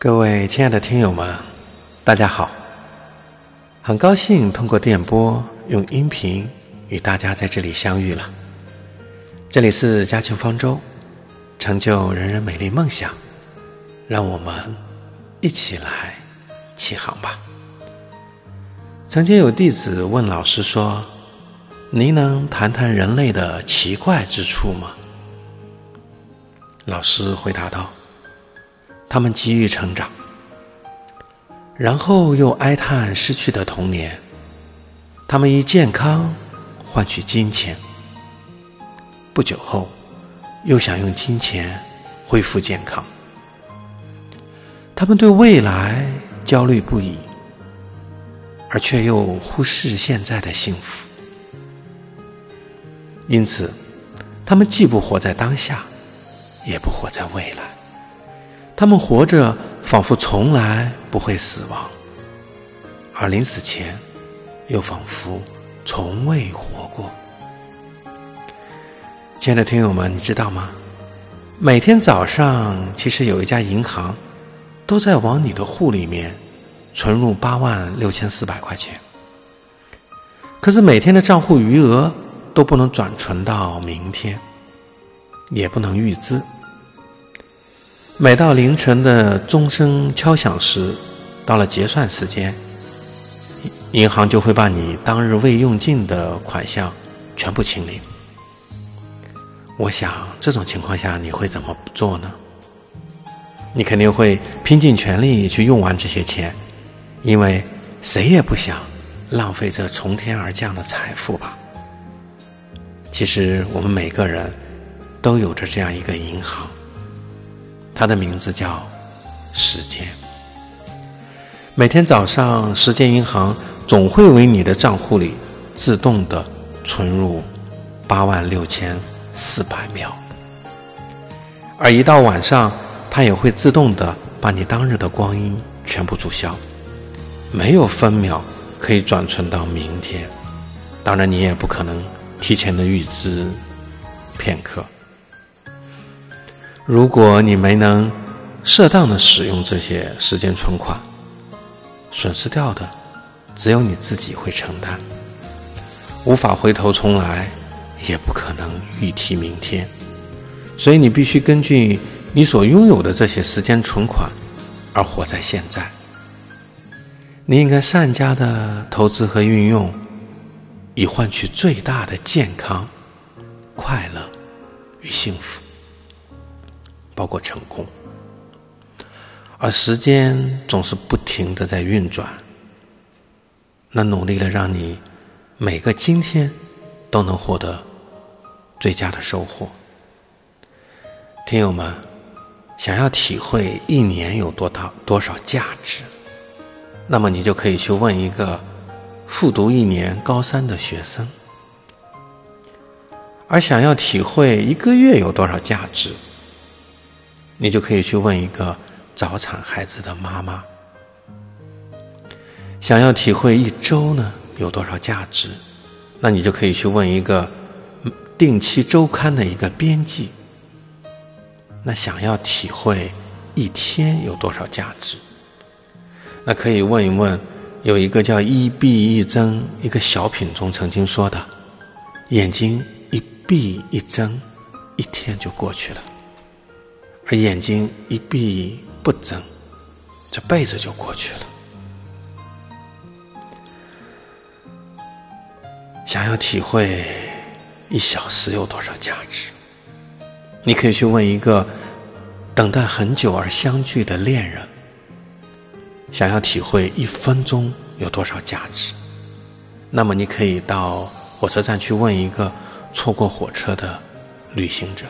各位亲爱的听友们，大家好！很高兴通过电波用音频与大家在这里相遇了。这里是嘉庆方舟，成就人人美丽梦想，让我们一起来起航吧。曾经有弟子问老师说：“您能谈谈人类的奇怪之处吗？”老师回答道。他们急于成长，然后又哀叹失去的童年。他们以健康换取金钱，不久后又想用金钱恢复健康。他们对未来焦虑不已，而却又忽视现在的幸福。因此，他们既不活在当下，也不活在未来。他们活着，仿佛从来不会死亡；而临死前，又仿佛从未活过。亲爱的听友们，你知道吗？每天早上，其实有一家银行都在往你的户里面存入八万六千四百块钱。可是每天的账户余额都不能转存到明天，也不能预支。每到凌晨的钟声敲响时，到了结算时间，银行就会把你当日未用尽的款项全部清零。我想这种情况下你会怎么做呢？你肯定会拼尽全力去用完这些钱，因为谁也不想浪费这从天而降的财富吧。其实我们每个人都有着这样一个银行。它的名字叫时间。每天早上，时间银行总会为你的账户里自动的存入八万六千四百秒，而一到晚上，它也会自动的把你当日的光阴全部注销，没有分秒可以转存到明天。当然，你也不可能提前的预支片刻。如果你没能适当的使用这些时间存款，损失掉的只有你自己会承担，无法回头重来，也不可能预提明天。所以你必须根据你所拥有的这些时间存款而活在现在。你应该善加的投资和运用，以换取最大的健康、快乐与幸福。包括成功，而时间总是不停的在运转，那努力的让你每个今天都能获得最佳的收获。听友们，想要体会一年有多大多少价值，那么你就可以去问一个复读一年高三的学生；而想要体会一个月有多少价值，你就可以去问一个早产孩子的妈妈，想要体会一周呢有多少价值，那你就可以去问一个定期周刊的一个编辑。那想要体会一天有多少价值，那可以问一问有一个叫一闭一睁一个小品中曾经说的：眼睛一闭一睁，一天就过去了。而眼睛一闭不睁，这辈子就过去了。想要体会一小时有多少价值，你可以去问一个等待很久而相聚的恋人。想要体会一分钟有多少价值，那么你可以到火车站去问一个错过火车的旅行者。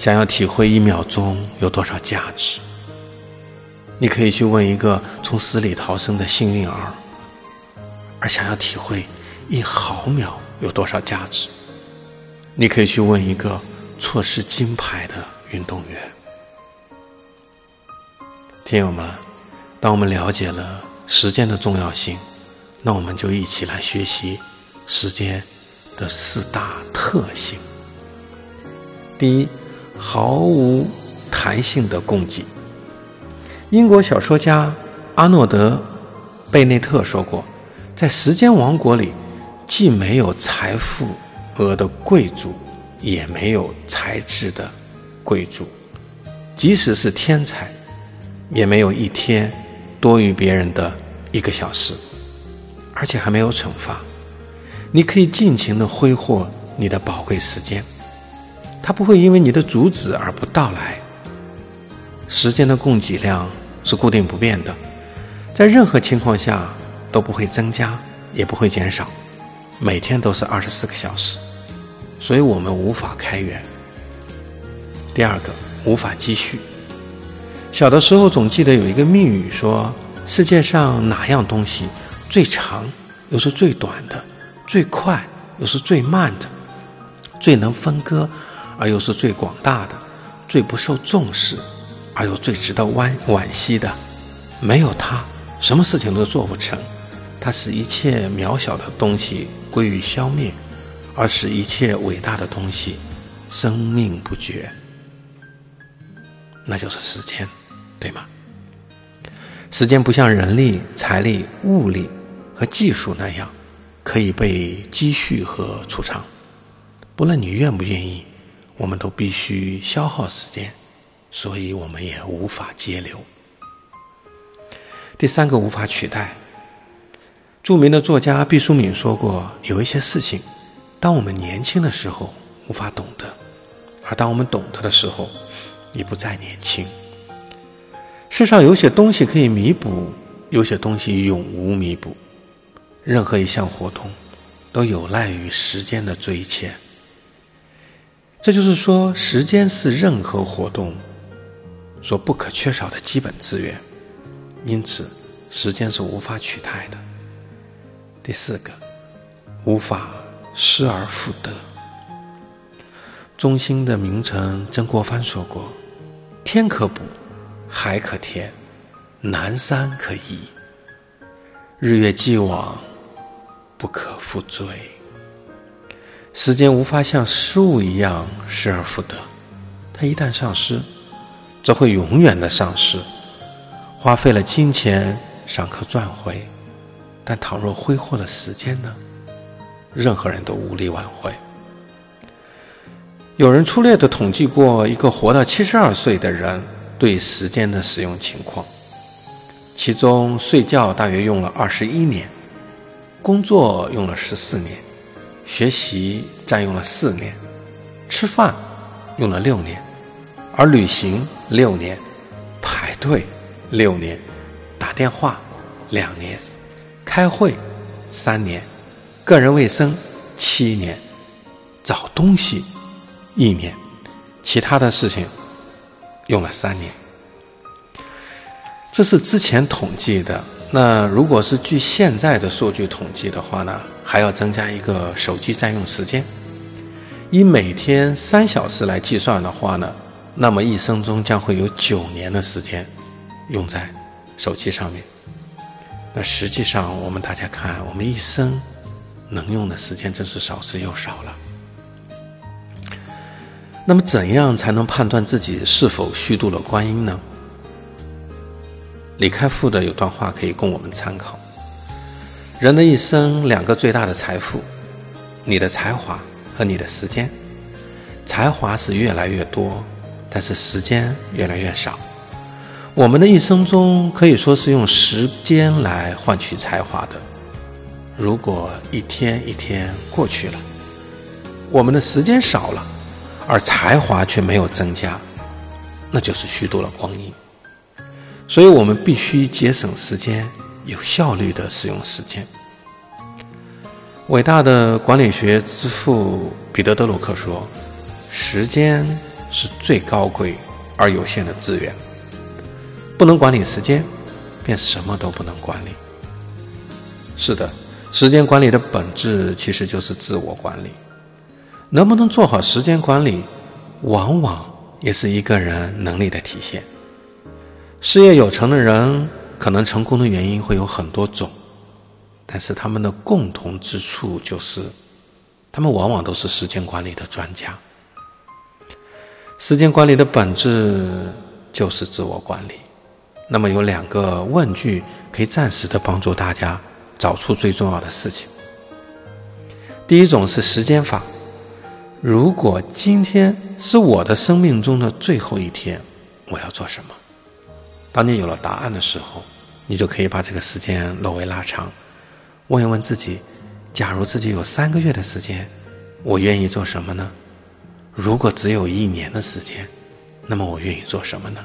想要体会一秒钟有多少价值，你可以去问一个从死里逃生的幸运儿；而想要体会一毫秒有多少价值，你可以去问一个错失金牌的运动员。听友们，当我们了解了时间的重要性，那我们就一起来学习时间的四大特性。第一。毫无弹性的供给。英国小说家阿诺德·贝内特说过，在时间王国里，既没有财富额的贵族，也没有才智的贵族，即使是天才，也没有一天多于别人的一个小时，而且还没有惩罚。你可以尽情的挥霍你的宝贵时间，它不会因为你的阻止而不到来。时间的供给量是固定不变的，在任何情况下都不会增加，也不会减少，每天都是二十四个小时，所以我们无法开源。第二个，无法积蓄。小的时候总记得有一个密语说：世界上哪样东西最长又是最短的？最快又是最慢的，最能分割而又是最广大的，最不受重视而又最值得惋惋惜的，没有它，什么事情都做不成。它使一切渺小的东西归于消灭，而使一切伟大的东西生命不绝。那就是时间，对吗？时间不像人力、财力、物力和技术那样。可以被积蓄和储藏，不论你愿不愿意，我们都必须消耗时间，所以我们也无法节流。第三个无法取代。著名的作家毕淑敏说过：“有一些事情，当我们年轻的时候无法懂得，而当我们懂得的时候，已不再年轻。世上有些东西可以弥补，有些东西永无弥补。”任何一项活动，都有赖于时间的追牵。这就是说，时间是任何活动所不可缺少的基本资源，因此，时间是无法取代的。第四个，无法失而复得。中兴的名臣曾国藩说过：“天可补，海可填，南山可移，日月既往。”不可复追。时间无法像事物一样失而复得，它一旦丧失，则会永远的丧失。花费了金钱尚可赚回，但倘若挥霍了时间呢？任何人都无力挽回。有人粗略的统计过一个活到七十二岁的人对时间的使用情况，其中睡觉大约用了二十一年。工作用了十四年，学习占用了四年，吃饭用了六年，而旅行六年，排队六年，打电话两年，开会三年，个人卫生七年，找东西一年，其他的事情用了三年。这是之前统计的。那如果是据现在的数据统计的话呢，还要增加一个手机占用时间。以每天三小时来计算的话呢，那么一生中将会有九年的时间用在手机上面。那实际上，我们大家看，我们一生能用的时间真是少之又少了。那么，怎样才能判断自己是否虚度了光阴呢？李开复的有段话可以供我们参考：人的一生，两个最大的财富，你的才华和你的时间。才华是越来越多，但是时间越来越少。我们的一生中可以说是用时间来换取才华的。如果一天一天过去了，我们的时间少了，而才华却没有增加，那就是虚度了光阴。所以我们必须节省时间，有效率的使用时间。伟大的管理学之父彼得·德鲁克说：“时间是最高贵而有限的资源，不能管理时间，便什么都不能管理。”是的，时间管理的本质其实就是自我管理。能不能做好时间管理，往往也是一个人能力的体现。事业有成的人，可能成功的原因会有很多种，但是他们的共同之处就是，他们往往都是时间管理的专家。时间管理的本质就是自我管理，那么有两个问句可以暂时的帮助大家找出最重要的事情。第一种是时间法，如果今天是我的生命中的最后一天，我要做什么？当你有了答案的时候，你就可以把这个时间略微拉长，问一问自己：假如自己有三个月的时间，我愿意做什么呢？如果只有一年的时间，那么我愿意做什么呢？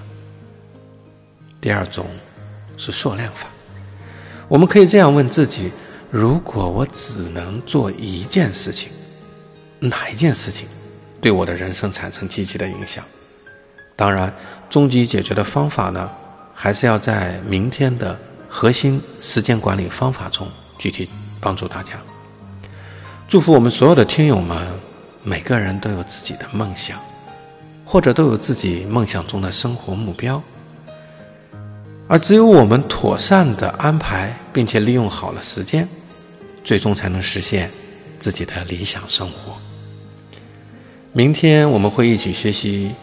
第二种是缩量法，我们可以这样问自己：如果我只能做一件事情，哪一件事情对我的人生产生积极的影响？当然，终极解决的方法呢，还是要在明天的核心时间管理方法中具体帮助大家。祝福我们所有的听友们，每个人都有自己的梦想，或者都有自己梦想中的生活目标。而只有我们妥善的安排，并且利用好了时间，最终才能实现自己的理想生活。明天我们会一起学习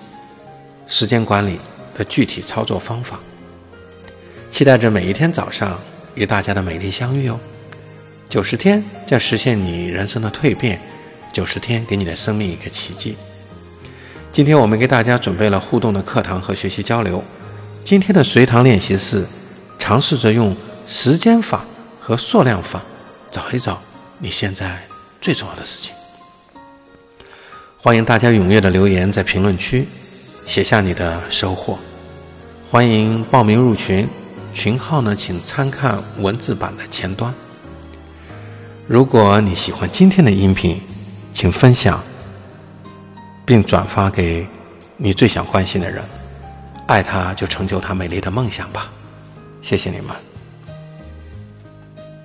时间管理的具体操作方法，期待着每一天早上与大家的美丽相遇哦。九十天将实现你人生的蜕变，九十天给你的生命一个奇迹。今天我们给大家准备了互动的课堂和学习交流。今天的随堂练习是尝试着用时间法和数量法找一找你现在最重要的事情。欢迎大家踊跃的留言在评论区写下你的收获。欢迎报名入群，群号呢请参看文字版的前端。如果你喜欢今天的音频，请分享并转发给你最想关心的人。爱他，就成就他美丽的梦想吧。谢谢你们。